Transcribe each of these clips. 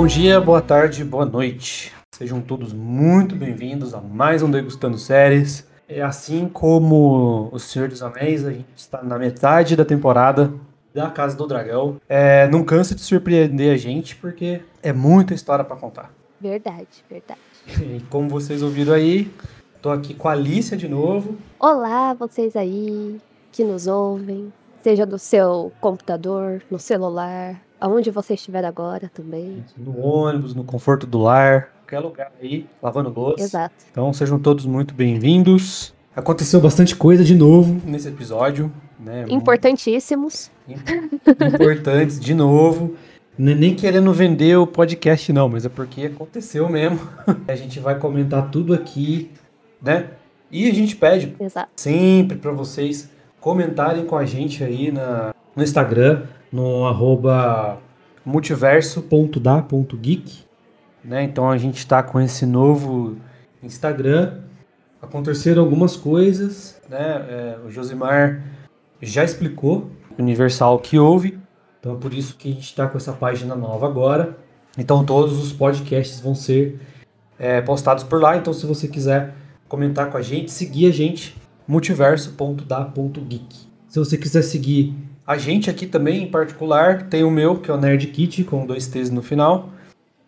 Bom dia, boa tarde, boa noite. Sejam todos muito bem-vindos a mais um Degustando Séries. É assim como O Senhor dos Anéis, a gente está na metade da temporada da Casa do Dragão. É, não cansa de surpreender a gente, porque é muita história para contar. Verdade, verdade. E como vocês ouviram aí, tô aqui com a Alicia de novo. Olá, vocês aí que nos ouvem, seja do seu computador, no celular, aonde você estiver agora também. No ônibus, no conforto do lar, qualquer lugar aí, lavando louça. Exato. Então sejam todos muito bem-vindos. Aconteceu bastante coisa de novo nesse episódio, né? Importantíssimos. Importantes de novo. Nem querendo vender o podcast, não, mas é porque aconteceu mesmo. A gente vai comentar tudo aqui, né? E a gente pede Exato. sempre para vocês comentarem com a gente aí na, no Instagram, no arroba multiverso.da.geek. Né? Então a gente está com esse novo Instagram. Aconteceram algumas coisas, né? É, o Josimar já explicou Universal que houve. Então é por isso que a gente está com essa página nova agora. Então todos os podcasts vão ser é, postados por lá. Então se você quiser comentar com a gente, seguir a gente, multiverso.da.geek. Se você quiser seguir a gente aqui também, em particular, tem o meu, que é o Nerd Kit, com dois T's no final.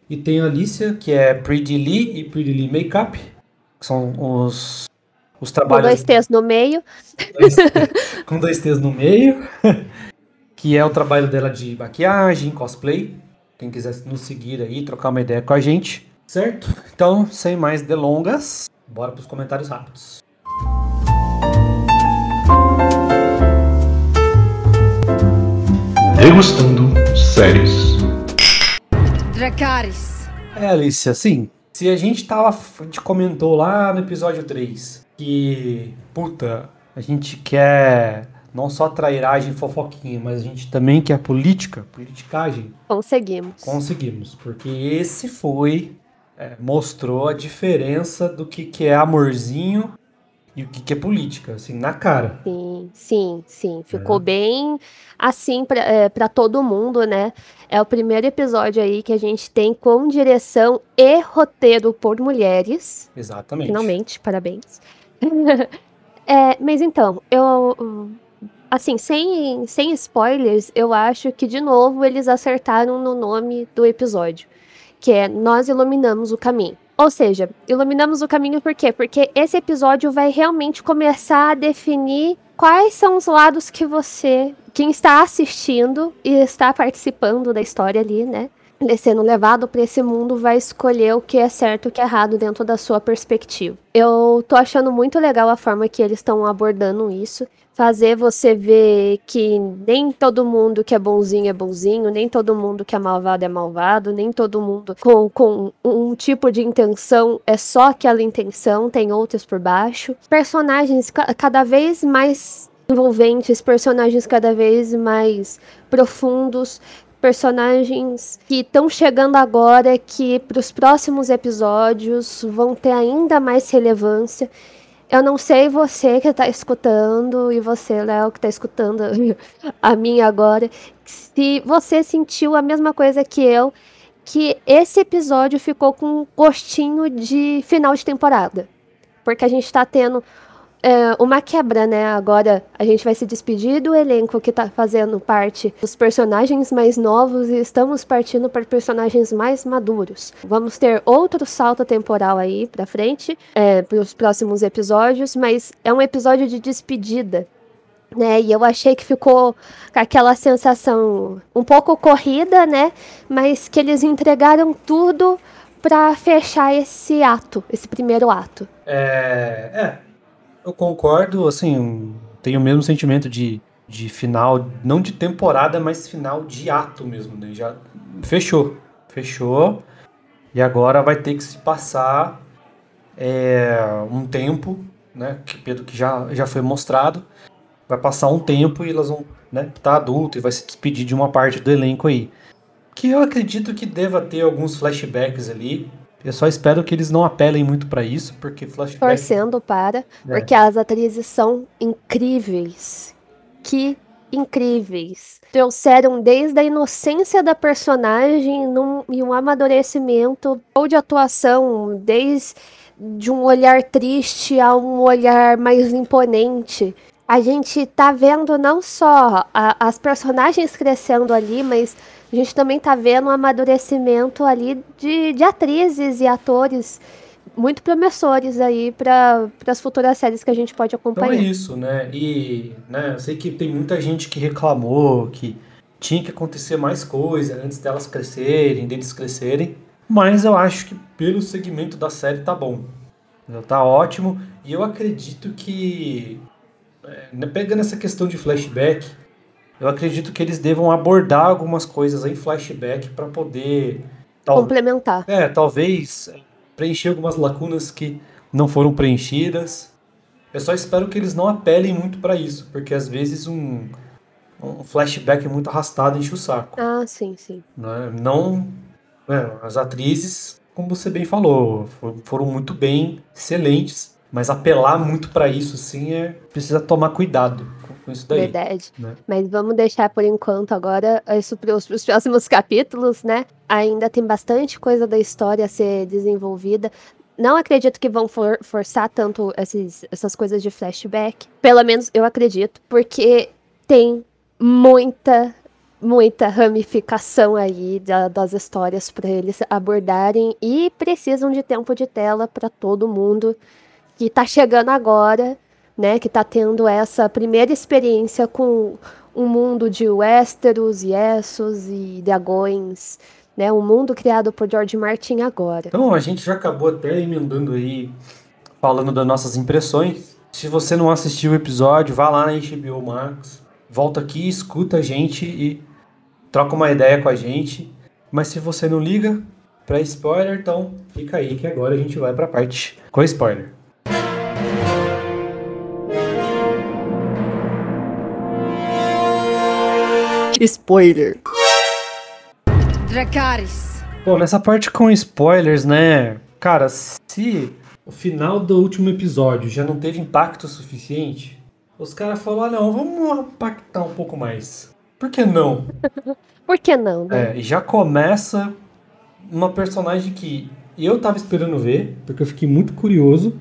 E tem a Alicia, que é Pretty Lee e Pretty Lee Makeup, que são os, os Com trabalhos dois T's no meio. dois- com dois T's no meio, que é o trabalho dela de maquiagem, cosplay. Quem quiser nos seguir aí, trocar uma ideia com a gente, certo? Então, sem mais delongas, bora pros comentários rápidos. Degustando séries. Dracarys. É, Alicia, assim, se a gente tava, a gente comentou lá no episódio 3 que, puta, a gente quer não só trairagem e fofoquinha, mas a gente também quer política, politicagem, Conseguimos. Conseguimos, porque esse foi, é, mostrou a diferença do que, que é amorzinho e o que, é política, assim, na cara. Sim, sim, sim. Ficou bem assim pra é, pra todo mundo, né? É o primeiro episódio aí que a gente tem com direção e roteiro por mulheres. Exatamente. Finalmente, parabéns. É, mas então, eu. Assim, sem, sem spoilers, eu acho que, de novo, eles acertaram no nome do episódio. Que é Nós Iluminamos o Caminho. Ou seja, iluminamos o caminho por quê? Porque esse episódio vai realmente começar a definir quais são os lados que você, quem está assistindo e está participando da história ali, né? sendo levado para esse mundo vai escolher o que é certo e o que é errado dentro da sua perspectiva. Eu tô achando muito legal a forma que eles estão abordando isso. Fazer você ver que nem todo mundo que é bonzinho é bonzinho, nem todo mundo que é malvado é malvado, nem todo mundo com, com um tipo de intenção é só aquela intenção, tem outras por baixo. Personagens ca- cada vez mais envolventes, personagens cada vez mais profundos, personagens que estão chegando agora, que para os próximos episódios vão ter ainda mais relevância. Eu não sei você que está escutando e você, Léo, que está escutando a minha agora, se você sentiu a mesma coisa que eu, que esse episódio ficou com um gostinho de final de temporada. Porque a gente está tendo é, uma quebra, né? Agora a gente vai se despedir do elenco que tá fazendo parte dos personagens mais novos e estamos partindo para personagens mais maduros. Vamos ter outro salto temporal aí pra frente, é, para os próximos episódios, mas é um episódio de despedida. Né, e eu achei que ficou com aquela sensação um pouco corrida, né? Mas que eles entregaram tudo para fechar esse ato, esse primeiro ato. É, é, eu concordo, assim, tenho o mesmo sentimento de, de final, não de temporada, mas final de ato mesmo, né? Já fechou, fechou, e agora vai ter que se passar é, um tempo, né? Que pelo que já, já foi mostrado, vai passar um tempo e elas vão, né? Tá adulto e vai se despedir de uma parte do elenco aí. Que eu acredito que deva ter alguns flashbacks ali. Eu só espero que eles não apelem muito pra isso, porque flashback torcendo para, porque as atrizes são incríveis. Que incríveis. Trouxeram desde a inocência da personagem num, e um amadurecimento ou de atuação, desde de um olhar triste a um olhar mais imponente. A gente tá vendo não só a, as personagens crescendo ali, mas a gente também tá vendo um amadurecimento ali de, de atrizes e atores muito promissores aí para as futuras séries que a gente pode acompanhar. Então é isso, né? E né, eu sei que tem muita gente que reclamou que tinha que acontecer mais coisa antes delas crescerem, deles crescerem. Mas eu acho que pelo segmento da série tá bom. Tá ótimo. E eu acredito que. É, pegando essa questão de flashback, eu acredito que eles devam abordar algumas coisas em flashback para poder. Tal, Complementar. É, talvez preencher algumas lacunas que não foram preenchidas. Eu só espero que eles não apelem muito para isso, porque às vezes um, um flashback muito arrastado enche o saco. Ah, sim, sim. Né? Não. É, as atrizes, como você bem falou, foram muito bem, excelentes, mas apelar muito para isso, sim, é precisa tomar cuidado com isso daí. Verdade. Né? Mas vamos deixar por enquanto agora isso para os próximos capítulos, né? Ainda tem bastante coisa da história a ser desenvolvida. Não acredito que vão for, forçar tanto esses, essas coisas de flashback. Pelo menos eu acredito, porque tem muita, muita ramificação aí da, das histórias para eles abordarem e precisam de tempo de tela para todo mundo que tá chegando agora né, que está tendo essa primeira experiência com um mundo de Westeros e Essos e dragões, né, um mundo criado por George Martin agora. Então a gente já acabou até emendando aí, falando das nossas impressões. Se você não assistiu o episódio, vá lá na HBO Max, volta aqui, escuta a gente e troca uma ideia com a gente. Mas se você não liga para spoiler, então fica aí que agora a gente vai para a parte com spoiler. Spoiler. Dracarys. Bom, nessa parte com spoilers, né? Cara, se o final do último episódio já não teve impacto suficiente, os caras falaram: ah, não, vamos impactar um pouco mais. Por que não? Por que não? Né? É, já começa uma personagem que eu tava esperando ver, porque eu fiquei muito curioso,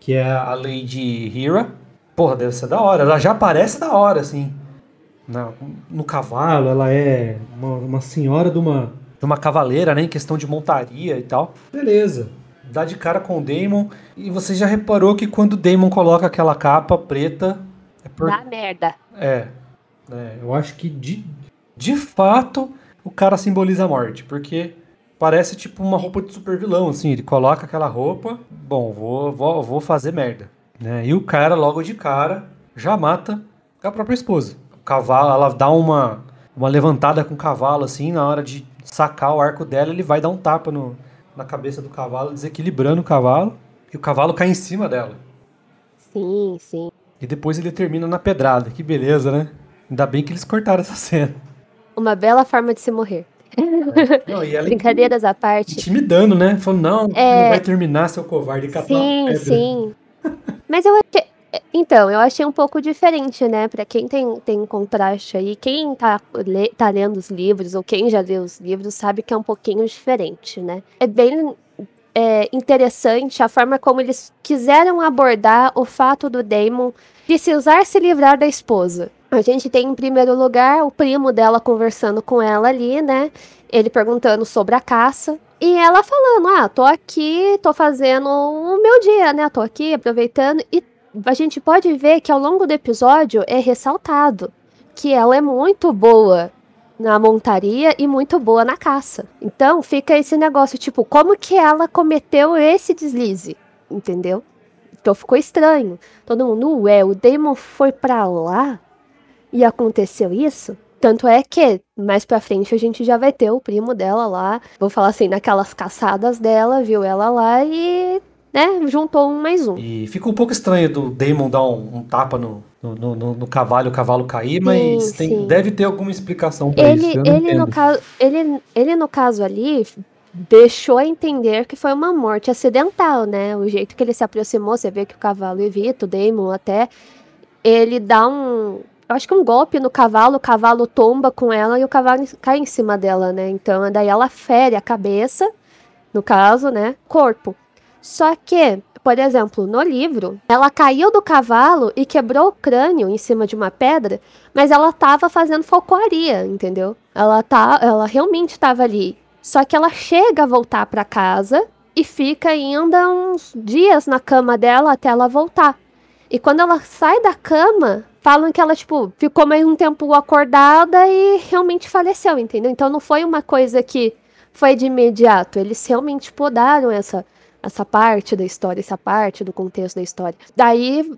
que é a Lady Hira. Porra, deve ser da hora. Ela já aparece da hora, assim na, no cavalo, ela é uma, uma senhora de uma, de uma cavaleira, né? Em questão de montaria e tal. Beleza. Dá de cara com o Damon. E você já reparou que quando o Damon coloca aquela capa preta. É por... Dá merda. É. é. Eu acho que de, de fato o cara simboliza a morte. Porque parece tipo uma roupa de super vilão, assim. Ele coloca aquela roupa. Bom, vou, vou, vou fazer merda. Né? E o cara, logo de cara, já mata a própria esposa cavalo, ela dá uma, uma levantada com o cavalo, assim, na hora de sacar o arco dela, ele vai dar um tapa no, na cabeça do cavalo, desequilibrando o cavalo, e o cavalo cai em cima dela. Sim, sim. E depois ele termina na pedrada. Que beleza, né? Ainda bem que eles cortaram essa cena. Uma bela forma de se morrer. É. Não, Brincadeiras à parte. Intimidando, né? Falando, não, é... não vai terminar, seu covarde, Sim, sim. Mas eu achei, então, eu achei um pouco diferente, né? Para quem tem, tem contraste aí, quem tá, tá lendo os livros, ou quem já leu os livros, sabe que é um pouquinho diferente, né? É bem é, interessante a forma como eles quiseram abordar o fato do Damon precisar se livrar da esposa. A gente tem, em primeiro lugar, o primo dela conversando com ela ali, né? Ele perguntando sobre a caça. E ela falando: Ah, tô aqui, tô fazendo o meu dia, né? Tô aqui aproveitando. E a gente pode ver que ao longo do episódio é ressaltado que ela é muito boa na montaria e muito boa na caça. Então fica esse negócio, tipo, como que ela cometeu esse deslize? Entendeu? Então ficou estranho. Todo mundo, ué, o Damon foi para lá e aconteceu isso? Tanto é que mais pra frente a gente já vai ter o primo dela lá. Vou falar assim, naquelas caçadas dela, viu ela lá e né, juntou um mais um. E fica um pouco estranho do Damon dar um, um tapa no, no, no, no, cavalo o cavalo cair, mas sim, tem, sim. deve ter alguma explicação para isso. ele, no caso, ele, ele, no caso ali, deixou a entender que foi uma morte acidental, né? O jeito que ele se aproximou, você vê que o cavalo evita, o Damon até, ele dá um, eu acho que um golpe no cavalo, o cavalo tomba com ela e o cavalo cai em cima dela, né? Então daí ela fere a cabeça, no caso, né? Corpo. Só que, por exemplo, no livro, ela caiu do cavalo e quebrou o crânio em cima de uma pedra, mas ela tava fazendo falcoaria, entendeu? Ela tá, ela realmente estava ali. Só que ela chega a voltar para casa e fica ainda uns dias na cama dela até ela voltar. E quando ela sai da cama, falam que ela, tipo, ficou mais um tempo acordada e realmente faleceu, entendeu? Então não foi uma coisa que foi de imediato. Eles realmente podaram essa, essa parte da história, essa parte do contexto da história. Daí,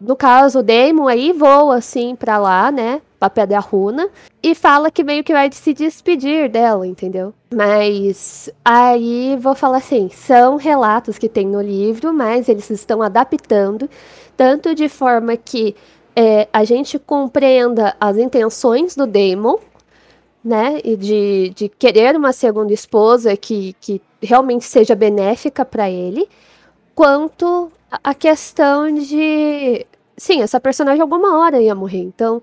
no caso, o Damon aí voa assim pra lá, né? Pra Pedra Runa. E fala que meio que vai se despedir dela, entendeu? Mas aí vou falar assim: são relatos que tem no livro, mas eles estão adaptando tanto de forma que é, a gente compreenda as intenções do Damon, né, e de, de querer uma segunda esposa que, que realmente seja benéfica para ele, quanto a questão de, sim, essa personagem alguma hora ia morrer, então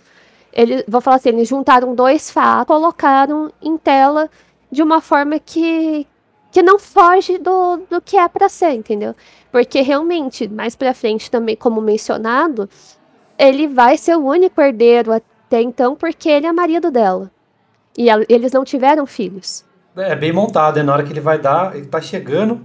ele, vou falar assim, eles juntaram dois fatos, colocaram em tela de uma forma que, que não foge do, do que é para ser, entendeu? Porque realmente, mais pra frente também, como mencionado, ele vai ser o único herdeiro até então, porque ele é marido dela. E a, eles não tiveram filhos. É bem montado, é na hora que ele vai dar, ele tá chegando,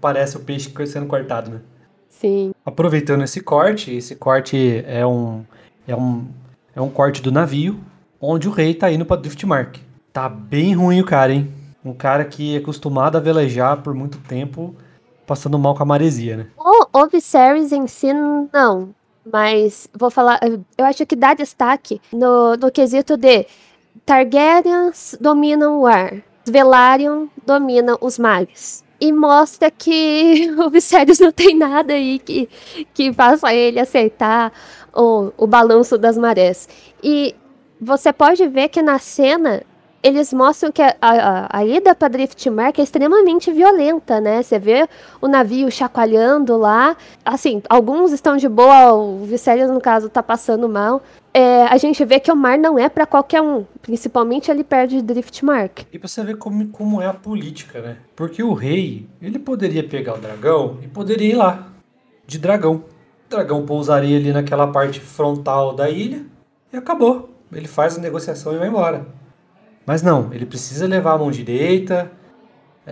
parece o peixe sendo cortado, né? Sim. Aproveitando esse corte, esse corte é um é um é um corte do navio onde o rei tá indo para Driftmark. Tá bem ruim o cara, hein? Um cara que é acostumado a velejar por muito tempo, passando mal com a maresia, né? O, o Viserys em si, não. Mas vou falar, eu acho que dá destaque no, no quesito de Targaryens dominam o ar, Velaryon domina os mares. E mostra que o Viserys não tem nada aí que, que faça ele aceitar o, o balanço das marés. E você pode ver que na cena eles mostram que a, a, a ida para Driftmark é extremamente violenta, né? Você vê o navio chacoalhando lá. Assim, alguns estão de boa, o Viserys, no caso, tá passando mal. É, a gente vê que o mar não é para qualquer um, principalmente ali perto de Driftmark. E pra você ver como, como é a política, né? Porque o rei, ele poderia pegar o dragão e poderia ir lá, de dragão. O dragão pousaria ali naquela parte frontal da ilha e acabou. Ele faz a negociação e vai embora. Mas não, ele precisa levar a mão direita.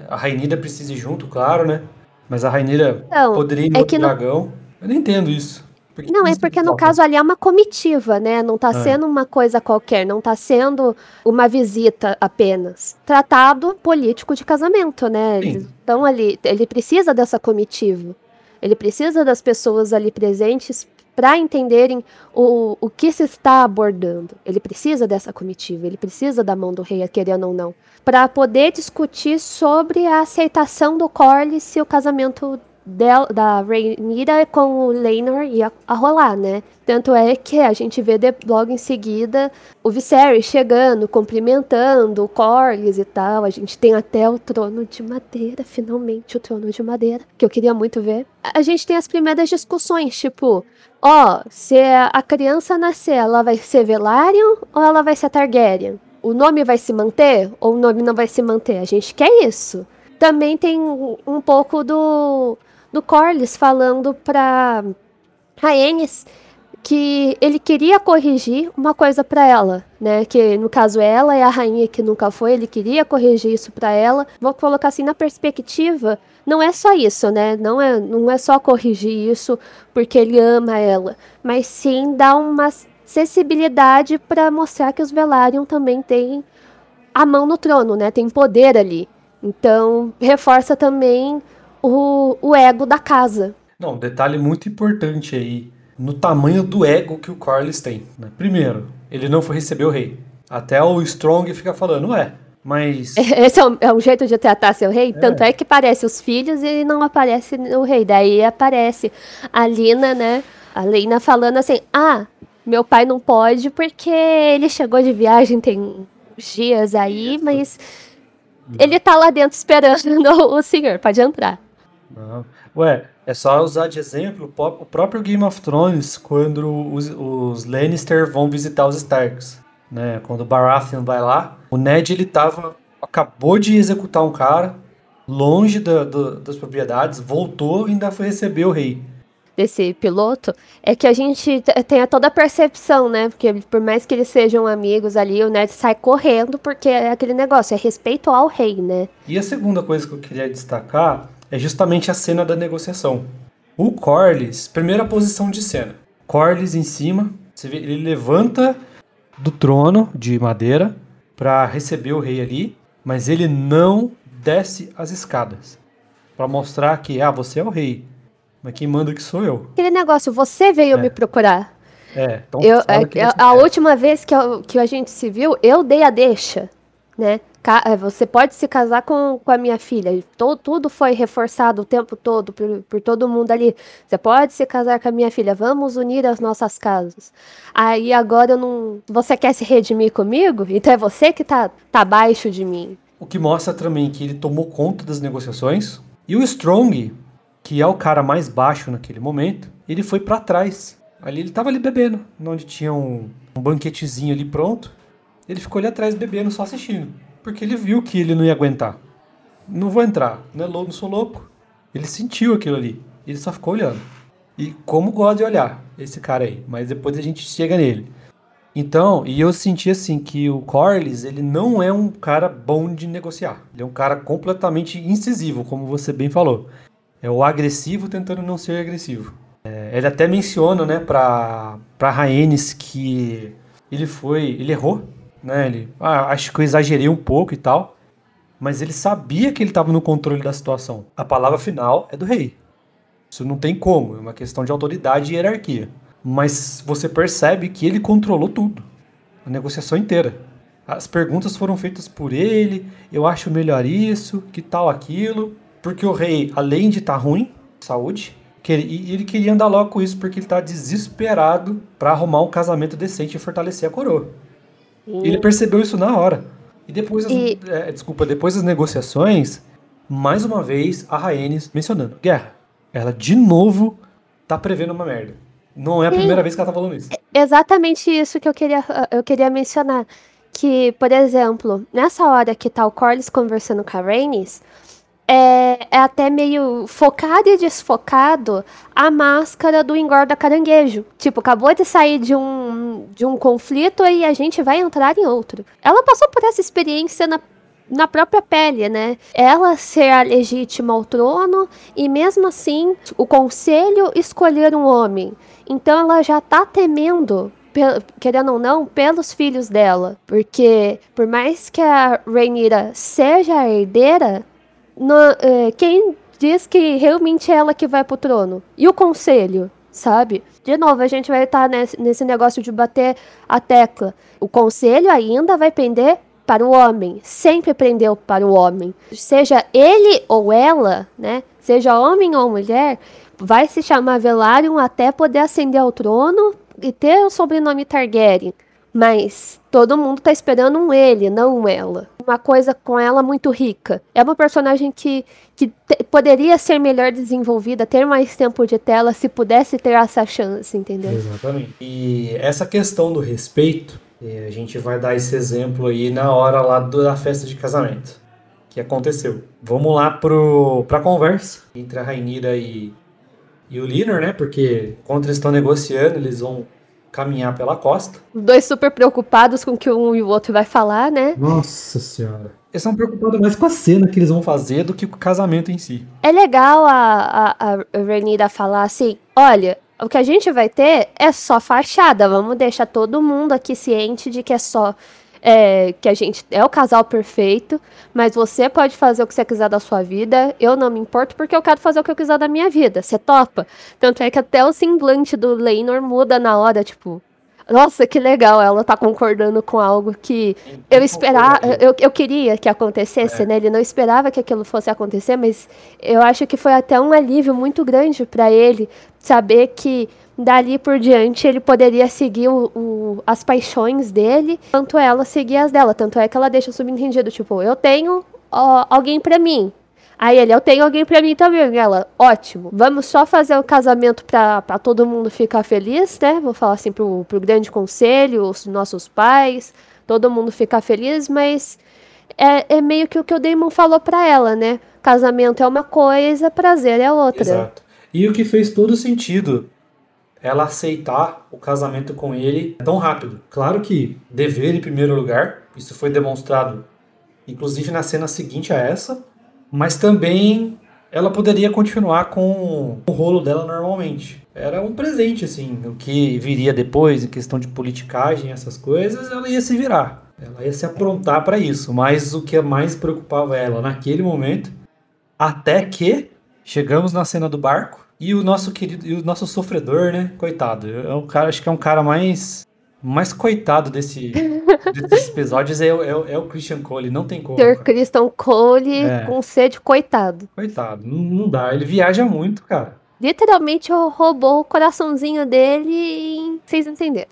A Rainira precisa ir junto, claro, né? Mas a Rainira Não, poderia ir no é no- dragão. Eu não entendo isso. Por que Não, é porque no caso ali é uma comitiva, né? Não tá Ah. sendo uma coisa qualquer, não tá sendo uma visita apenas. Tratado político de casamento, né? Eles estão ali, ele precisa dessa comitiva. Ele precisa das pessoas ali presentes para entenderem o, o que se está abordando. Ele precisa dessa comitiva, ele precisa da mão do rei, querendo ou não, para poder discutir sobre a aceitação do Corlys se o casamento del- da Rhaenyra com o Laenor ia a rolar, né? Tanto é que a gente vê de- logo em seguida o Viserys chegando, cumprimentando o Corlys e tal. A gente tem até o trono de madeira, finalmente o trono de madeira, que eu queria muito ver. A gente tem as primeiras discussões, tipo, ó, se a criança nascer, ela vai ser Velaryon ou ela vai ser Targaryen? O nome vai se manter ou o nome não vai se manter? A gente quer isso. Também tem um pouco do, do Corlys falando pra Rhaenys que ele queria corrigir uma coisa pra ela, né? Que no caso ela é a rainha que nunca foi, ele queria corrigir isso pra ela. Vou colocar assim na perspectiva, não é só isso, né? Não é, não é só corrigir isso porque ele ama ela, mas sim dar uma acessibilidade pra mostrar que os Velaryon também têm a mão no trono, né? Tem poder ali. Então, reforça também o, o ego da casa. Não, um detalhe muito importante aí no tamanho do ego que o Corlys tem. né? Primeiro, ele não foi receber o rei. Até o Strong fica falando, ué, mas. Esse é um, é um jeito de tratar seu rei. Tanto é que aparece os filhos e não aparece o rei. Daí aparece a Lina, né? A Lina falando assim: Ah, meu pai não pode porque ele chegou de viagem tem dias aí, mas ele tá lá dentro esperando o senhor. Pode entrar. Não. Ué, é só usar de exemplo o próprio Game of Thrones, quando os, os Lannister vão visitar os Starks. Né? Quando o Baratheon vai lá, o Ned ele tava. acabou de executar um cara, longe da, da, das propriedades, voltou e ainda foi receber o rei desse piloto é que a gente tenha toda a percepção, né? Porque por mais que eles sejam amigos ali, o Ned sai correndo porque é aquele negócio, é respeito ao rei, né? E a segunda coisa que eu queria destacar é justamente a cena da negociação. O Corlys, primeira posição de cena. Corlys em cima, você vê, ele levanta do trono de madeira para receber o rei ali, mas ele não desce as escadas para mostrar que ah, você é o rei, mas quem manda que sou eu. Aquele negócio, você veio é. me procurar. É, então eu, a, é, a última vez que, eu, que a gente se viu, eu dei a deixa, né? É, você pode se casar com, com a minha filha. Todo, tudo foi reforçado o tempo todo por, por todo mundo ali. Você pode se casar com a minha filha. Vamos unir as nossas casas. Aí agora eu não. Você quer se redimir comigo? Então é você que tá, tá abaixo de mim. O que mostra também que ele tomou conta das negociações. E o Strong, que é o cara mais baixo naquele momento, ele foi para trás. Ali ele tava ali bebendo, onde tinha um, um banquetezinho ali pronto. Ele ficou ali atrás bebendo, só assistindo. Porque ele viu que ele não ia aguentar. Não vou entrar, não, é louco, não sou louco. Ele sentiu aquilo ali. Ele só ficou olhando. E como gosta de olhar esse cara aí. Mas depois a gente chega nele. Então, e eu senti assim que o Corlys, ele não é um cara bom de negociar. Ele é um cara completamente incisivo, como você bem falou. É o agressivo tentando não ser agressivo. É, ele até menciona, né, pra, pra Rhaenys que ele foi, ele errou né? Ele, ah, acho que eu exagerei um pouco e tal, mas ele sabia que ele estava no controle da situação. A palavra final é do rei. Isso não tem como, é uma questão de autoridade e hierarquia. Mas você percebe que ele controlou tudo, a negociação inteira. As perguntas foram feitas por ele, eu acho melhor isso, que tal aquilo, porque o rei, além de estar tá ruim, saúde, e ele queria andar logo com isso porque ele está desesperado para arrumar um casamento decente e fortalecer a coroa. Ele percebeu isso na hora. E depois, as, e... É, desculpa, depois das negociações, mais uma vez a Rhaenys mencionando guerra. Ela de novo tá prevendo uma merda. Não é a Sim. primeira vez que ela tá falando isso. É exatamente isso que eu queria, eu queria mencionar. Que, por exemplo, nessa hora que tá o Corlys conversando com a Rhaenys, é, é, até meio focado e desfocado a máscara do engorda caranguejo. Tipo, acabou de sair de um, de um conflito e a gente vai entrar em outro. Ela passou por essa experiência na, na própria pele, né? Ela ser a legítima ao trono e mesmo assim o conselho escolher um homem. Então ela já tá temendo querendo ou não, pelos filhos dela. Porque, por mais que a Rhaenyra seja a herdeira, no, é, quem diz que realmente é ela que vai pro trono? E o conselho, sabe? De novo, a gente vai estar nesse, nesse negócio de bater a tecla. O conselho ainda vai pender para o homem, sempre prendeu para o homem. Seja ele ou ela, né? Seja homem ou mulher, vai se chamar Velaryon até poder ascender ao trono e ter o sobrenome Targaryen. Mas todo mundo tá esperando um ele, não um ela. Uma coisa com ela muito rica. É uma personagem que, que poderia ser melhor desenvolvida, ter mais tempo de tela se pudesse ter essa chance, entendeu? Exatamente. E essa questão do respeito, a gente vai dar esse exemplo aí na hora lá da festa de casamento que aconteceu. Vamos lá pro, pra conversa entre a Rainira e, e o Linor, né? Porque quando eles estão negociando, eles vão caminhar pela costa. Os dois super preocupados com o que um e o outro vai falar, né? Nossa senhora. Eles são preocupados mais com a cena que eles vão fazer do que com o casamento em si. É legal a, a, a Renira falar assim: olha, o que a gente vai ter é só fachada. Vamos deixar todo mundo aqui ciente de que é só é, que a gente é o casal perfeito, mas você pode fazer o que você quiser da sua vida, eu não me importo porque eu quero fazer o que eu quiser da minha vida. Você topa? Tanto é que até o semblante do Leinor muda na hora, tipo, nossa, que legal, ela tá concordando com algo que eu esperava, eu, eu queria que acontecesse, é. né? Ele não esperava que aquilo fosse acontecer, mas eu acho que foi até um alívio muito grande para ele saber que dali por diante ele poderia seguir o, o, as paixões dele, tanto ela seguir as dela. Tanto é que ela deixa subentendido, tipo, eu tenho ó, alguém para mim. Aí ele, eu tenho alguém pra mim também. Ela, ótimo. Vamos só fazer o casamento pra, pra todo mundo ficar feliz, né? Vou falar assim pro, pro grande conselho, os nossos pais, todo mundo ficar feliz, mas é, é meio que o que o Damon falou pra ela, né? Casamento é uma coisa, prazer é outra. Exato. E o que fez todo sentido ela aceitar o casamento com ele tão rápido. Claro que dever em primeiro lugar, isso foi demonstrado inclusive na cena seguinte a essa, mas também ela poderia continuar com o rolo dela normalmente. Era um presente, assim, o que viria depois, em questão de politicagem, essas coisas, ela ia se virar. Ela ia se aprontar para isso, mas o que mais preocupava ela naquele momento, até que chegamos na cena do barco e o nosso querido, e o nosso sofredor, né, coitado, é um cara, acho que é um cara mais mais coitado desse, desses episódios é, é, é, o Christian Cole, não tem como. Ter Christian Cole é. com sede, coitado. Coitado, não, não, dá, ele viaja muito, cara. Literalmente roubou o coraçãozinho dele em... Vocês entenderam.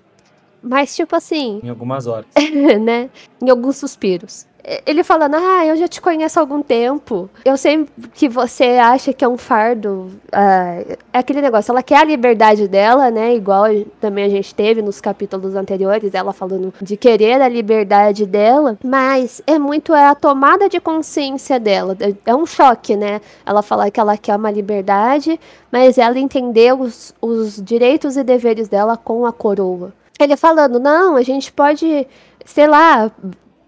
Mas, tipo assim. Em algumas horas. né? Em alguns suspiros ele falando, ah, eu já te conheço há algum tempo. Eu sei que você acha que é um fardo. Uh, é aquele negócio, ela quer a liberdade dela, né? Igual também a gente teve nos capítulos anteriores, ela falando de querer a liberdade dela. Mas é muito é a tomada de consciência dela. É um choque, né? Ela falar que ela quer uma liberdade, mas ela entender os, os direitos e deveres dela com a coroa. Ele falando, não, a gente pode sei lá,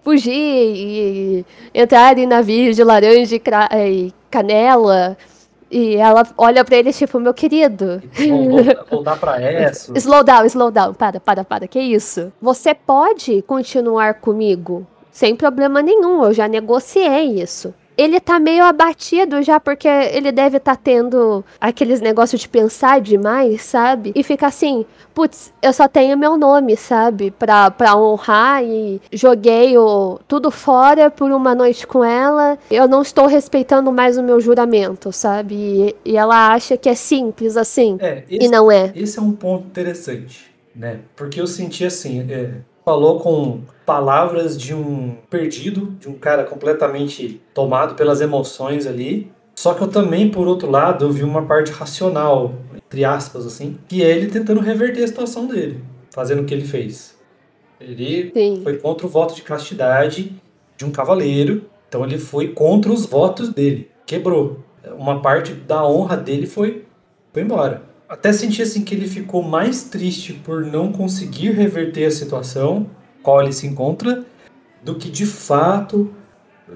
fugir e entrar em navios de laranja e canela. E ela olha para ele, tipo, meu querido. Voltar pra essa. Slow down, slow down. Para, para, para. Que isso? Você pode continuar comigo sem problema nenhum. Eu já negociei isso ele tá meio abatido já, porque ele deve estar tá tendo aqueles negócios de pensar demais, sabe? E fica assim, putz, eu só tenho meu nome, sabe? Pra, pra honrar e joguei o, tudo fora por uma noite com ela. Eu não estou respeitando mais o meu juramento, sabe? E, e ela acha que é simples assim. É, esse, e não é. Esse é um ponto interessante, né? Porque eu senti assim, é, falou com palavras de um perdido, de um cara completamente tomado pelas emoções ali. Só que eu também, por outro lado, eu vi uma parte racional, entre aspas, assim, que é ele tentando reverter a situação dele, fazendo o que ele fez. Ele Sim. foi contra o voto de castidade de um cavaleiro, então ele foi contra os votos dele, quebrou. Uma parte da honra dele foi, foi embora. Até senti assim que ele ficou mais triste por não conseguir reverter a situação qual ele se encontra, do que de fato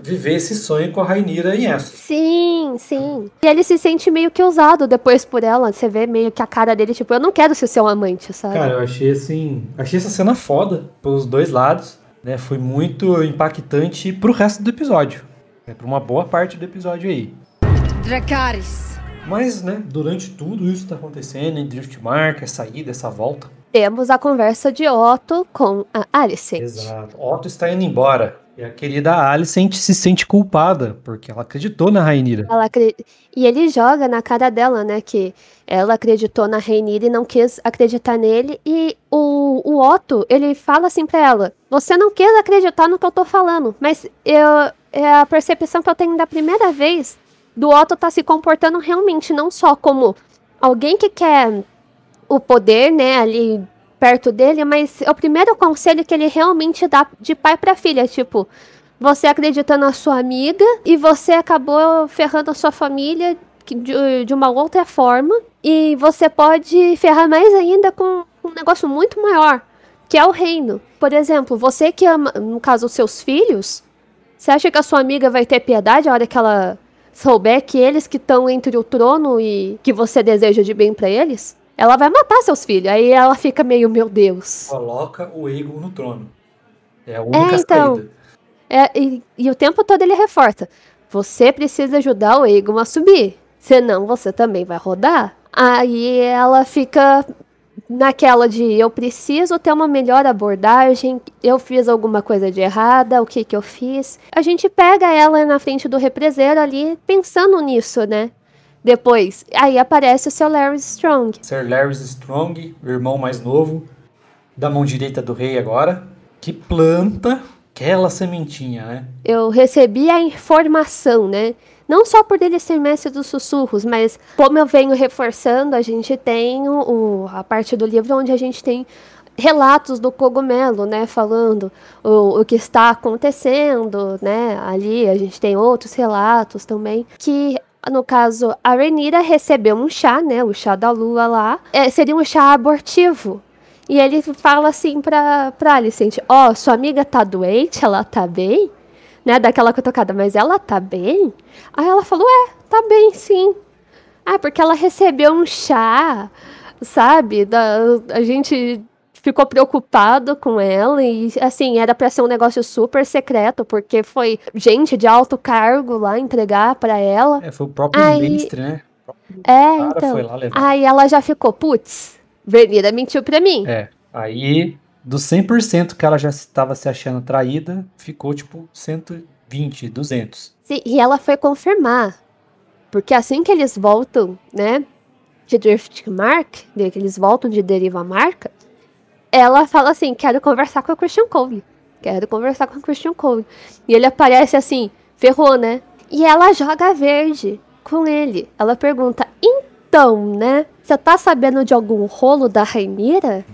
viver esse sonho com a Rainira em essa. Sim, sim. E ele se sente meio que usado depois por ela. Você vê meio que a cara dele, tipo, eu não quero ser seu amante, sabe? Cara, eu achei assim. Achei essa cena foda pelos dois lados. Né? Foi muito impactante pro resto do episódio. Né? Pra uma boa parte do episódio aí. Dracarys. Mas, né, durante tudo isso que tá acontecendo, em Driftmark, essa ida, essa volta, temos a conversa de Otto com a Alicent. Exato. Otto está indo embora. E a querida Alicent se sente culpada, porque ela acreditou na Rainira. Ela acred... E ele joga na cara dela, né, que ela acreditou na Rainira e não quis acreditar nele. E o, o Otto, ele fala assim pra ela, você não quis acreditar no que eu tô falando, mas eu, é a percepção que eu tenho da primeira vez do Otto tá se comportando realmente não só como alguém que quer o poder, né, ali perto dele, mas é o primeiro conselho que ele realmente dá de pai para filha, tipo, você acredita na sua amiga e você acabou ferrando a sua família de, de uma outra forma e você pode ferrar mais ainda com um negócio muito maior, que é o reino. Por exemplo, você que ama, no caso, os seus filhos, você acha que a sua amiga vai ter piedade a hora que ela souber que eles que estão entre o trono e que você deseja de bem para eles? ela vai matar seus filhos. Aí ela fica meio, meu Deus. Coloca o Aegon no trono. É a única é, então, saída. É, e, e, o tempo todo ele reforça. Você precisa ajudar o Aegon a subir. Senão você também vai rodar. Aí ela fica naquela de eu preciso ter uma melhor abordagem, eu fiz alguma coisa de errada, o que que eu fiz. A gente pega ela na frente do represeiro ali pensando nisso, né? Depois, aí aparece o seu Larry Strong. Sir Larry Strong, o irmão mais novo, da mão direita do rei agora, que planta aquela sementinha, né? Eu recebi a informação, né? Não só por ele ser mestre dos sussurros, mas como eu venho reforçando, a gente tem o, a parte do livro onde a gente tem relatos do cogumelo, né? Falando o, o que está acontecendo, né? Ali a gente tem outros relatos também. Que, no caso, a Renira recebeu um chá, né? O chá da lua lá. É, seria um chá abortivo. E ele fala assim pra, pra Alicent, ó, sua amiga tá doente, ela tá bem? Né, daquela cutucada, mas ela tá bem? Aí ela falou, é, tá bem sim. Ah, porque ela recebeu um chá, sabe? Da, a gente ficou preocupado com ela e, assim, era pra ser um negócio super secreto, porque foi gente de alto cargo lá entregar pra ela. É, foi o próprio Aí- mestre, né? É, então. Aí ela já ficou, putz, Vernida mentiu pra mim. É. Aí, dos 100% que ela já estava se achando traída, ficou tipo 120, 200. Sim, e ela foi confirmar. Porque assim que eles voltam, né, de Drift Mark, de que eles voltam de Deriva Marca, ela fala assim, quero conversar com o Christian Cole. Quero conversar com o Christian Cole. E ele aparece assim, ferrou, né? E ela joga verde com ele. Ela pergunta, então, né, você tá sabendo de algum rolo da Rainira?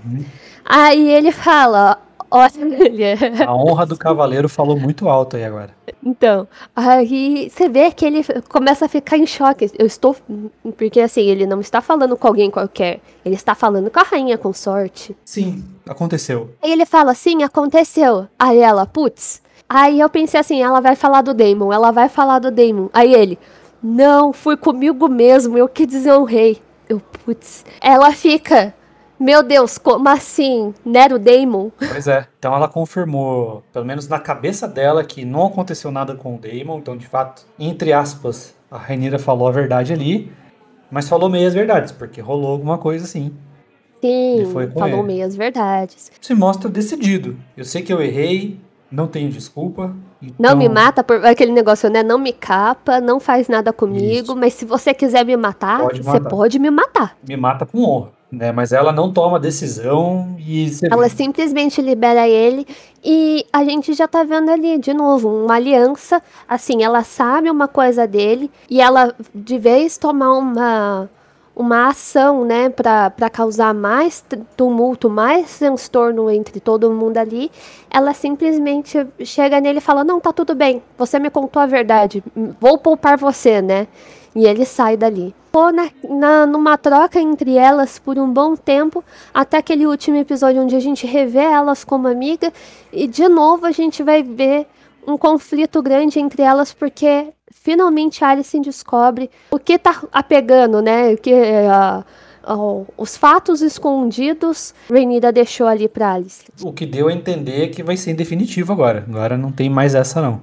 Aí ele fala, olha... A honra do cavaleiro falou muito alto aí agora. Então, aí você vê que ele começa a ficar em choque. Eu estou. Porque assim, ele não está falando com alguém qualquer. Ele está falando com a rainha consorte. Sim, aconteceu. Aí ele fala assim: aconteceu. Aí ela, putz. Aí eu pensei assim: ela vai falar do Damon, ela vai falar do Damon. Aí ele, não, fui comigo mesmo, eu que desonrei. Eu, putz. Ela fica, meu Deus, como assim? Nero Damon? Pois é. Então ela confirmou, pelo menos na cabeça dela, que não aconteceu nada com o Daemon. Então, de fato, entre aspas, a Rainira falou a verdade ali. Mas falou meias verdades, porque rolou alguma coisa assim. Sim, falou ele. meias verdades. Se mostra decidido. Eu sei que eu errei, não tenho desculpa. Não então- me mata por aquele negócio, né? Não me capa, não faz nada comigo, Isso. mas se você quiser me matar, Pode você matar. pode me matar. Me mata com honra. Né? Mas ela não toma decisão e Ela simplesmente libera ele e a gente já tá vendo ali de novo uma aliança. Assim, ela sabe uma coisa dele e ela de vez tomar uma uma ação, né, pra causar mais tumulto, mais transtorno entre todo mundo ali, ela simplesmente chega nele e fala: Não, tá tudo bem, você me contou a verdade, vou poupar você, né? E ele sai dali. Ficou na, na, numa troca entre elas por um bom tempo, até aquele último episódio onde a gente revê elas como amiga, e de novo a gente vai ver um conflito grande entre elas, porque finalmente Alice descobre o que tá apegando, né? O que, ah, ah, os fatos escondidos Renida deixou ali pra Alice. O que deu a entender é que vai ser definitivo agora. Agora não tem mais essa, não.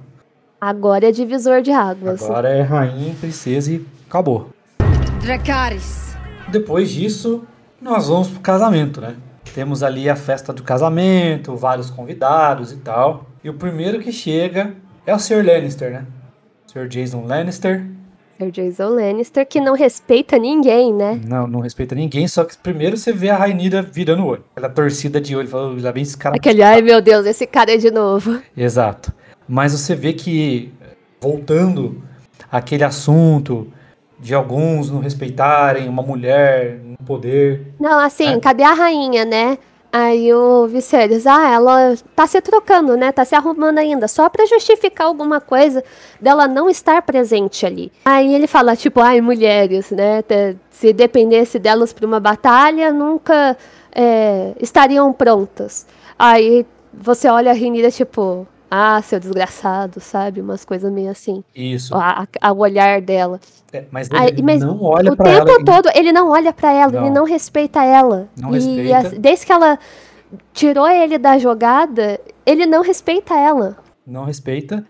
Agora é divisor de águas. Agora é rainha, princesa e acabou. Dracarys. Depois disso, nós vamos pro casamento, né? Temos ali a festa do casamento, vários convidados e tal. E o primeiro que chega é o Sr. Lannister, né? Sr. Jason Lannister. Sir Jason Lannister, que não respeita ninguém, né? Não, não respeita ninguém, só que primeiro você vê a Rainira virando o olho. Aquela torcida de olho, falou, já vem esse cara. Aquele, ai meu Deus, esse cara é de novo. Exato. Mas você vê que, voltando àquele assunto de alguns não respeitarem uma mulher no poder. Não, assim, É. cadê a rainha, né? Aí o Viserys, ah, ela tá se trocando, né? Tá se arrumando ainda, só pra justificar alguma coisa dela não estar presente ali. Aí ele fala, tipo, ai, mulheres, né? Se dependesse delas pra uma batalha, nunca é, estariam prontas. Aí você olha a Renira, tipo, ah, seu desgraçado, sabe? Umas coisas meio assim. Isso. A, a- o olhar dela. É, mas ele Aí, mas não olha o pra tempo ela. todo ele não olha pra ela, ele Não. não respeita ela. Não e respeita. as- desde que ela tirou ele da jogada, ele não respeita ela. Não respeita.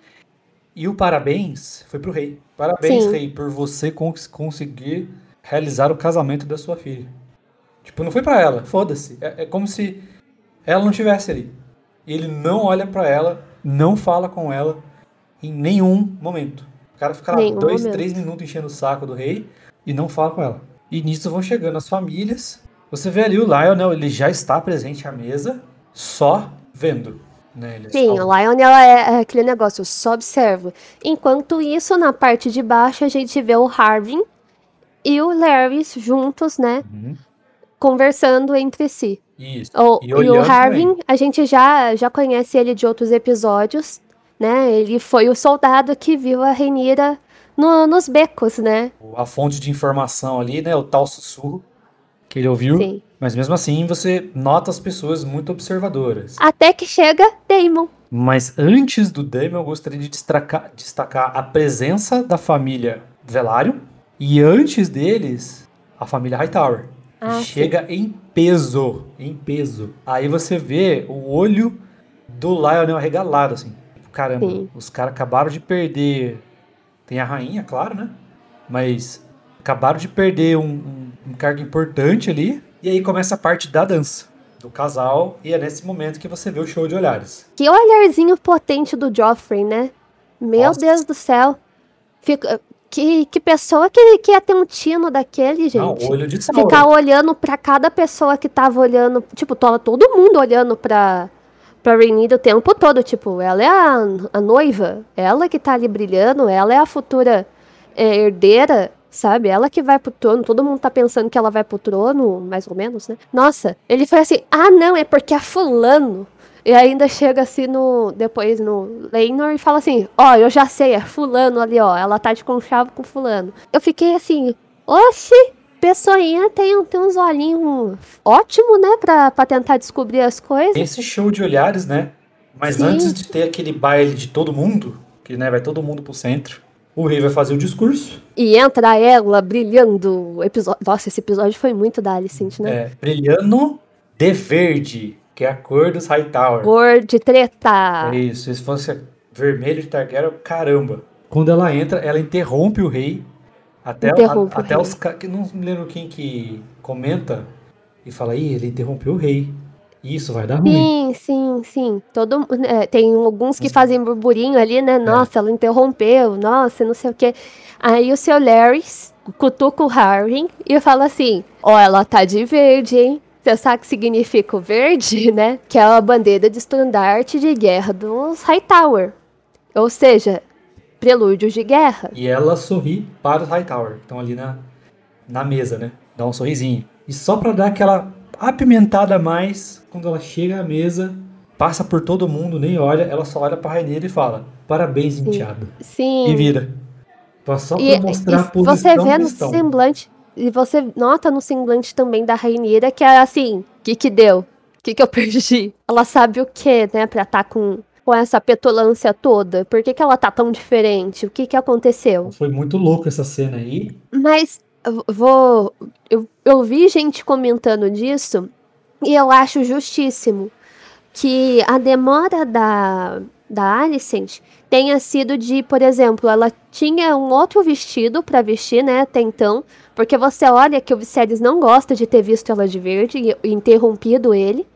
E o parabéns foi pro rei. Parabéns, Sim. rei, por você cons- conseguir realizar o casamento da sua filha. Tipo, não foi pra ela, foda-se. É, é como se ela não estivesse ali. Ele não olha pra ela, não fala com ela em nenhum momento. O cara fica lá Nenhum dois, momento. três minutos enchendo o saco do rei e não fala com ela. E nisso vão chegando as famílias. Você vê ali o Lionel, ele já está presente à mesa, só vendo. Né? Sim, o Lionel é, é aquele negócio, só observa. Enquanto isso, na parte de baixo, a gente vê o Harvin e o Larry juntos, né? Uhum. Conversando entre si. Isso. O, E e o Harvin, a gente já, já conhece ele de outros episódios, né? Ele foi o soldado que viu a Renira no- nos becos, né? A fonte de informação ali, né? O tal sussurro que ele ouviu. Sim. Mas mesmo assim, você nota as pessoas muito observadoras. Até que chega Damon. Mas antes do Damon, eu gostaria de destacar, destacar a presença da família Velaryon. E antes deles, a família Hightower. Ah, sim. chega em peso. Em peso. Aí você vê o olho do Lionel arregalado, assim. Caramba, Sim. os caras acabaram de perder. Tem a rainha, claro, né? Mas acabaram de perder um, um, um cargo importante ali. E aí começa a parte da dança do casal. E é nesse momento que você vê o show de olhares. Que olharzinho potente do Joffrey, né? Meu Nossa. Deus do céu. Fica, que, que pessoa que, que ia ter um tino daquele, gente? Não, olho de Sauron. Ficar olhando pra cada pessoa que tava olhando. Tipo, tava todo mundo olhando pra, pra Rhaenyra o tempo todo. Tipo, ela é a, a noiva. Ela que tá ali brilhando. Ela é a futura é, herdeira. Sabe? Ela que vai pro trono. Todo mundo tá pensando que ela vai pro trono, mais ou menos, né? Nossa, ele foi assim: ah, não, é porque é Fulano. E ainda chega assim no. Depois no Leinor e fala assim: Ó, eu já sei, é Fulano ali, ó. Ela tá de conchavo com Fulano. Eu fiquei assim: Oxi, pessoinha tem, tem uns olhinhos ótimo, né? Pra, pra tentar descobrir as coisas. Esse show de olhares, né? Mas Sim. antes de ter aquele baile de todo mundo, que né, vai todo mundo pro centro, o rei vai fazer o discurso. E entra ela brilhando. o Episódio... Nossa, esse episódio foi muito da Alicent, né? É, brilhando de verde, que é a cor dos Hightower. Cor de treta. É isso, se fosse vermelho de Targaryen, caramba. Quando ela entra, ela interrompe o rei. Até, Interrompe a- o até rei. os caras. Não me lembro quem que comenta e fala: Ih, ele interrompeu o rei. Isso vai dar ruim. Sim, sim, sim. Todo, é, tem alguns que fazem burburinho ali, É. né? Nossa, ela interrompeu, nossa, não sei o quê. Aí o seu Larry cutuca o Harry e fala assim: Ó, ela tá de verde, hein? Você sabe o que significa o verde, né? Que é a bandeira de estandarte de guerra dos Hightower. Ou seja, prelúdios de guerra. E ela sorri para os Hightower, que estão ali na, na mesa, né? Dá um sorrisinho. E só pra dar aquela apimentada a mais, quando ela chega à mesa, passa por todo mundo, nem olha, ela só olha pra Rainha e fala: Parabéns, enteado. Sim. E vira. Só pra E, mostrar a e posição você vê no estão. semblante, e você nota no semblante também da Rainira que é assim, o que que deu? O que que eu perdi? Ela sabe o que, né, pra estar com, com essa petulância toda? Por que que ela tá tão diferente? O que que aconteceu? Foi muito louco essa cena aí. Mas eu vou. Eu, eu vi gente comentando disso e eu acho justíssimo que a demora da, da Alicent tenha sido de, por exemplo, ela tinha um outro vestido pra vestir, né, até então, porque você olha que o Viserys não gosta de ter visto ela de verde e, interrompido ele.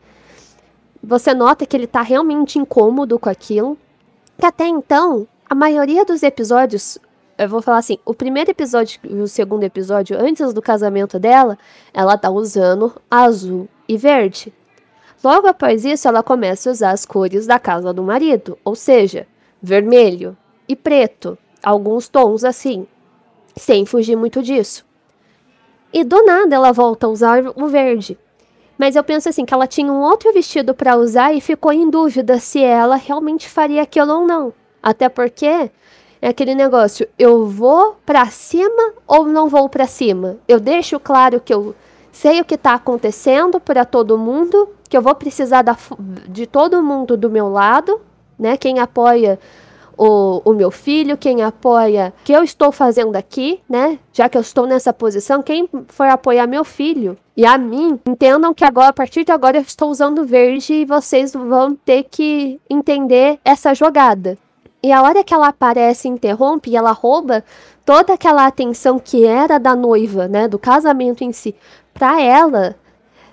Você nota que ele tá realmente incômodo com aquilo. Que até então, a maioria dos episódios eu vou falar assim, o primeiro episódio e o segundo episódio, antes do casamento dela, ela tá usando azul e verde. Logo após isso, ela começa a usar as cores da casa do marido, ou seja, vermelho e preto, alguns tons assim, sem fugir muito disso. E do nada ela volta a usar o verde. Mas eu penso assim, que ela tinha um outro vestido para usar e ficou em dúvida se ela realmente faria aquilo ou não. Até porque é aquele negócio, eu vou pra cima ou não vou pra cima? Eu deixo claro que eu sei o que tá acontecendo para todo mundo, que eu vou precisar da, de todo mundo do meu lado, né? Quem apoia o, o meu filho, quem apoia o que eu estou fazendo aqui, né? Já que eu estou nessa posição, quem for apoiar meu filho e a mim, entendam que agora, a partir de agora, eu estou usando verde e vocês vão ter que entender essa jogada. E a hora que ela aparece interrompe e ela rouba toda aquela atenção que era da noiva, né, do casamento em si, pra ela,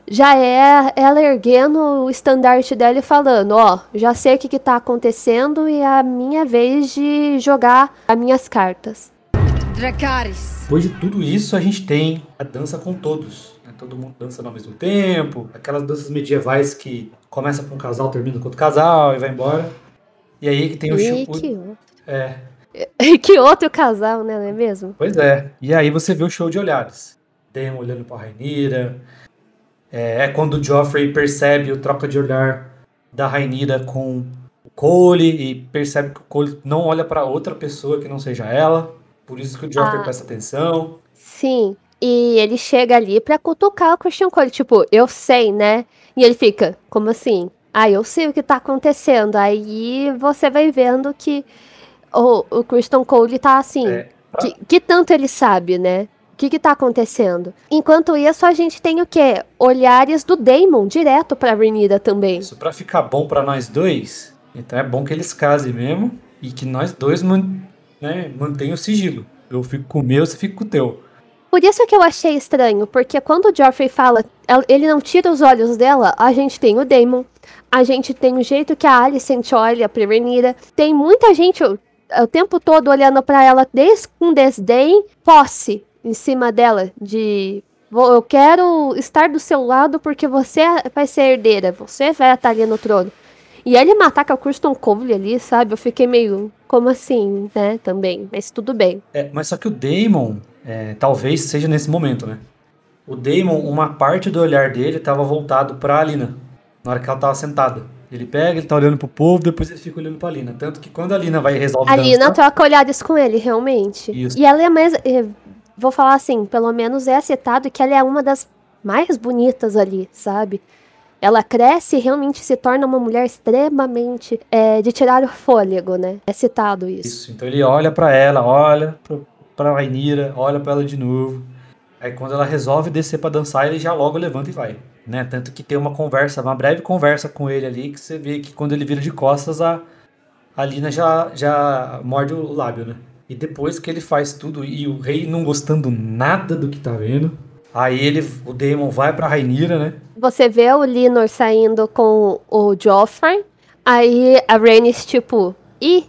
já é ela erguendo o estandarte dela e falando, ó, já sei o que, que tá acontecendo e é a minha vez de jogar as minhas cartas. Dracarys. Depois de tudo isso, a gente tem a dança com todos. né? todo mundo dançando ao mesmo tempo, aquelas danças medievais que começa com um casal, termina com outro casal e vai embora. E aí que tem o, outro. É, que outro casal, né? Não é mesmo? pois é. E aí você vê o show de olhares. Damon olhando pra Rainira. É, é quando o Joffrey percebe o troca de olhar da Rainira com o Cole e percebe que o Cole não olha pra outra pessoa que não seja ela. Por isso que o Joffrey Ah. presta atenção. Sim. E ele chega ali pra cutucar o Christian Cole, tipo, eu sei, né? E ele fica, como assim? Ah, eu sei o que tá acontecendo. Aí você vai vendo que o, o Christian Cole tá assim. É, que, que tanto ele sabe, né? O que que tá acontecendo? Enquanto isso, a gente tem o quê? Olhares do Damon direto pra Renida também. Isso pra ficar bom pra nós dois, então é bom que eles casem mesmo e que nós dois man, né, mantenham o sigilo. Eu fico com o meu, você fica com o teu. Por isso que eu achei estranho, porque quando o Joffrey fala, el- ele não tira os olhos dela, a gente tem o Damon, a gente tem o jeito que a Alicent olha pra Renira, tem muita gente o, o tempo todo olhando pra ela des, com desdém, posse em cima dela, de "Vou- eu quero estar do seu lado porque você vai ser herdeira, você vai estar ali no trono. E ele matar com a Kirsten Cole ali, sabe? Eu fiquei meio, como assim, né, também, mas tudo bem. É, mas só que o Damon, é, talvez seja nesse momento, né? O Damon, uma parte do olhar dele estava voltado pra Alina, na hora que ela tava sentada. Ele pega, ele tá olhando pro povo, depois ele fica olhando pra Alina. Tanto que quando a Alina vai e resolve A Lina troca olhares com ele, realmente. Isso. E ela é mais. Vou falar assim, pelo menos é citado que ela é uma das mais bonitas ali, sabe? Ela cresce e realmente se torna uma mulher extremamente eh, de tirar o fôlego, né? É citado isso. Isso, então ele olha pra ela, olha pro, pra Rainira, olha pra ela de novo. Aí quando ela resolve descer pra dançar, ele já logo levanta e vai. Né? Tanto que tem uma conversa, uma breve conversa com ele ali, que você vê que quando ele vira de costas, a, a Lina já, já morde o lábio, né? E depois que ele faz tudo e o rei não gostando nada do que tá vendo, aí ele, o Daemon vai pra Rainira, né? Você vê o Linor saindo com o Joffrey, aí a Rhaenys, tipo, ih.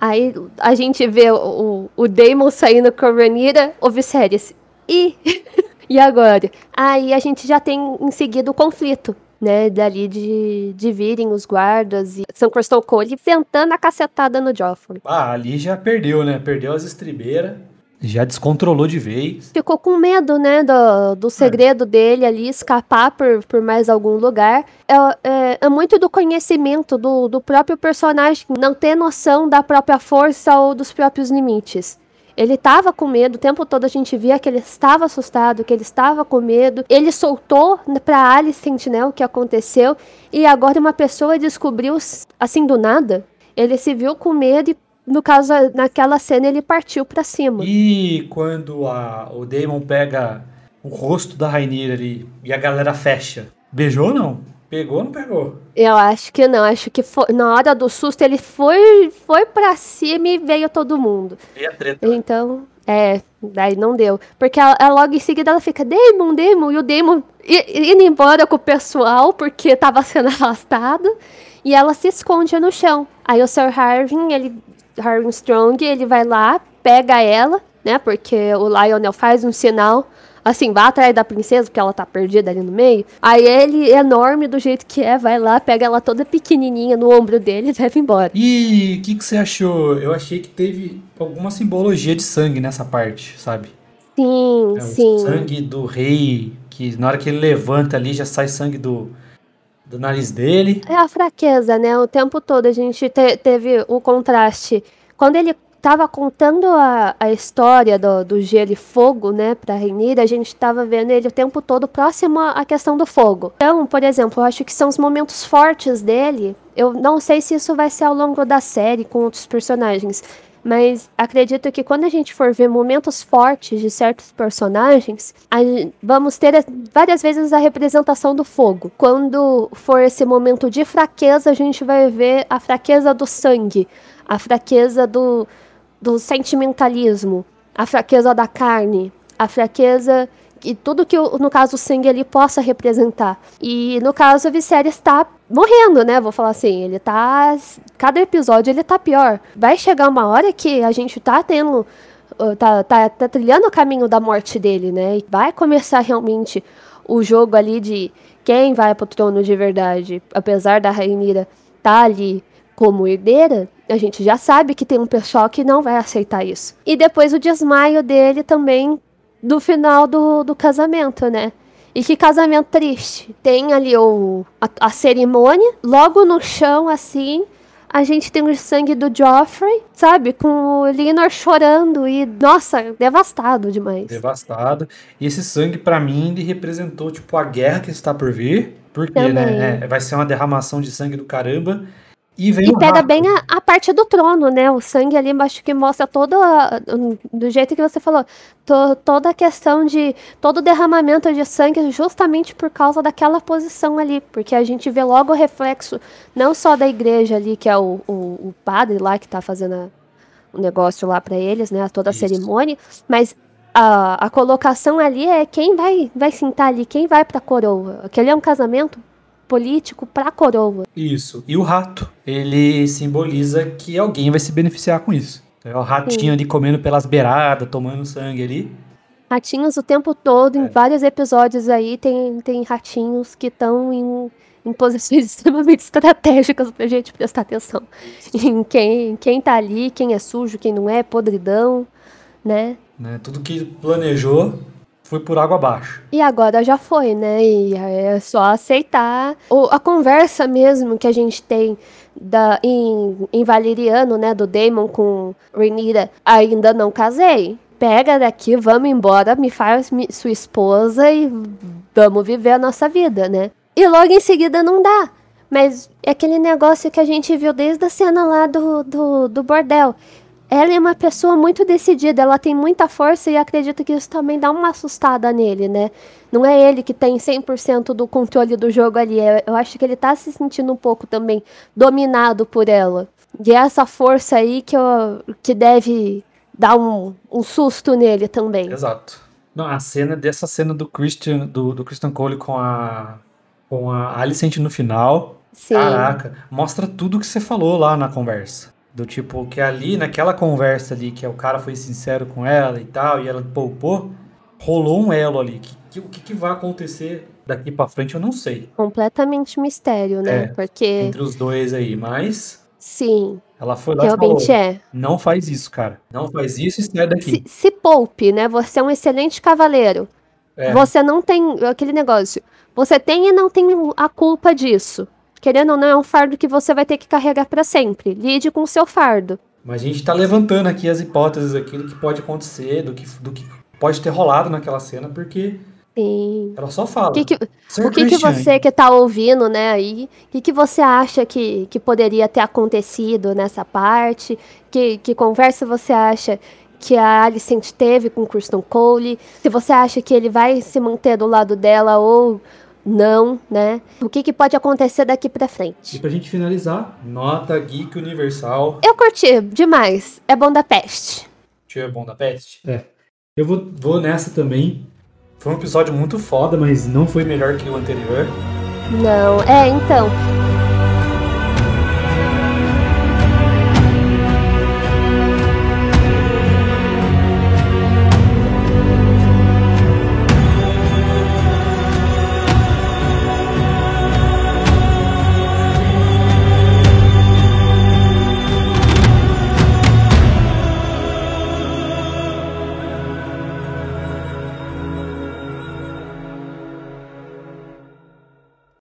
Aí a gente vê o, o, Daemon saindo com a Rhaenyra, o Viserys, ih. e agora? Aí a gente já tem em seguida o conflito, né, dali de, de virem os guardas e São Crystal Cole sentando a cacetada no Joffrey. Ah, ali já perdeu, né? Perdeu as estribeiras, já descontrolou de vez. Ficou com medo, né, do, do segredo dele ali, escapar por, por mais algum lugar. É, é, é muito do conhecimento do, do próprio personagem, não ter noção da própria força ou dos próprios limites. Ele estava com medo, o tempo todo a gente via que ele estava assustado, que ele estava com medo. Ele soltou pra Alicent, né, o que aconteceu, e agora uma pessoa descobriu, assim, do nada. Ele se viu com medo e, no caso, naquela cena, ele partiu pra cima. E quando a, o Damon pega o rosto da Rainira ali e a galera fecha, beijou ou não? Pegou ou não pegou? Eu acho que não, acho que foi- na hora do susto ele foi foi para cima e veio todo mundo. E a treta? Então, é, daí não deu. Porque ela, ela logo em seguida ela fica, Damon, Damon, e o Damon i- indo embora com o pessoal porque tava sendo arrastado. E ela se esconde no chão. Aí o Sir Harvin, ele, Harvin Strong, ele vai lá, pega ela, né? Porque o Lionel faz um sinal. Assim, vá atrás da princesa, porque ela tá perdida ali no meio. Aí ele, enorme do jeito que é, vai lá, pega ela toda pequenininha no ombro dele e leva embora. E o que, que você achou? Eu achei que teve alguma simbologia de sangue nessa parte, sabe? Sim, É, sim. O sangue do rei, que na hora que ele levanta ali já sai sangue do, do nariz dele. É a fraqueza, né? O tempo todo a gente te- teve o contraste. Quando ele tava contando a, a história do, do gelo e fogo, né, pra Rainira, a gente tava vendo ele o tempo todo próximo à questão do fogo. Então, por exemplo, eu acho que são os momentos fortes dele. Eu não sei se isso vai ser ao longo da série com outros personagens. Mas acredito que quando a gente for ver momentos fortes de certos personagens, vamos ter várias vezes a representação do fogo. Quando for esse momento de fraqueza, a gente vai ver a fraqueza do sangue, a fraqueza do, do sentimentalismo, a fraqueza da carne, a fraqueza e tudo que no caso o sangue ele possa representar. E no caso o Viserys está morrendo, né? Vou falar assim, ele tá cada episódio ele tá pior. Vai chegar uma hora que a gente tá tendo uh, tá, tá, tá trilhando o caminho da morte dele, né? E vai começar realmente o jogo ali de quem vai pro trono de verdade, apesar da Rainira tá ali como herdeira, a gente já sabe que tem um pessoal que não vai aceitar isso. E depois o desmaio dele também do final do, do casamento, né? E que casamento triste. Tem ali o, a, a cerimônia, logo no chão, assim, a gente tem o sangue do Joffrey, sabe? Com o Linor chorando e, nossa, devastado demais. Devastado. E esse sangue, para mim, ele representou, tipo, a guerra que está por vir. Porque, né? Também. é, vai ser uma derramação de sangue do caramba. E vem E pega rato. bem a, a parte do trono, né? O sangue ali embaixo que mostra todo a- do jeito que você falou, to- toda a questão de todo o derramamento de sangue justamente por causa daquela posição ali, porque a gente vê logo o reflexo não só da igreja ali, que é o, o, o padre lá que tá fazendo a- o negócio lá pra eles, né? Toda a Isso. cerimônia, mas a, a colocação ali é quem vai vai sentar ali, quem vai pra coroa. Aquele é um casamento político pra coroa. Isso. E o rato, ele simboliza que alguém vai se beneficiar com isso. É o ratinho ali comendo pelas beiradas, tomando sangue ali. Ratinhos o tempo todo, É. em vários episódios aí, tem, tem ratinhos que estão em, em posições extremamente estratégicas pra gente prestar atenção. Em quem, quem tá ali, quem é sujo, quem não é, podridão, né? Né? Tudo que planejou foi por água abaixo. E agora já foi, né? E é só aceitar. O, a conversa mesmo que a gente tem da, em, em Valeriano, né? Do Damon com Renira, ainda não casei. Pega daqui, vamos embora, me faz mi- sua esposa e vamos viver a nossa vida, né? E logo em seguida não dá. Mas é aquele negócio que a gente viu desde a cena lá do, do, do bordel. Ela é uma pessoa muito decidida, ela tem muita força e acredito que isso também dá uma assustada nele, né? Não é ele que tem 100% do controle do jogo ali, é- eu acho que ele tá se sentindo um pouco também dominado por ela. E é essa força aí que, eu, que deve dar um, um susto nele também. Exato. Não, a cena dessa cena do Christian, do, do Christian Cole com a com a Alicent no final. Sim. Caraca, mostra tudo que você falou lá na conversa. Do tipo, que ali, naquela conversa ali, que o cara foi sincero com ela e tal, e ela poupou, rolou um elo ali. Que, que- o que, que vai acontecer daqui pra frente, eu não sei. Completamente mistério, né? É, Porque, Entre os dois aí, mas sim, ela foi lá e falou, realmente é. não faz isso, cara. Não faz isso e sai daqui. Se, se poupe, né? Você é um excelente cavaleiro. É. Você não tem aquele negócio. Você tem e não tem a culpa disso. Querendo ou não, é um fardo que você vai ter que carregar pra sempre. Lide com o seu fardo. Mas a gente tá levantando aqui as hipóteses aqui do que pode acontecer, do que, do que pode ter rolado naquela cena, porque Sim. ela só fala. O que, que, "Sir o que, que Christian", você que tá ouvindo, né, aí, o que, que você acha que, que poderia ter acontecido nessa parte? Que, que conversa você acha que a Alicent teve com o Kristen Cole? Se você acha que ele vai se manter do lado dela ou não, né? O que, que pode acontecer daqui pra E frente? pra gente finalizar, nota Geek Universal. Eu curti demais. É bom da peste. Tio é bom da peste? É. Eu vou, vou nessa também. Foi um episódio muito foda, mas não foi melhor que o anterior. Não, é, então.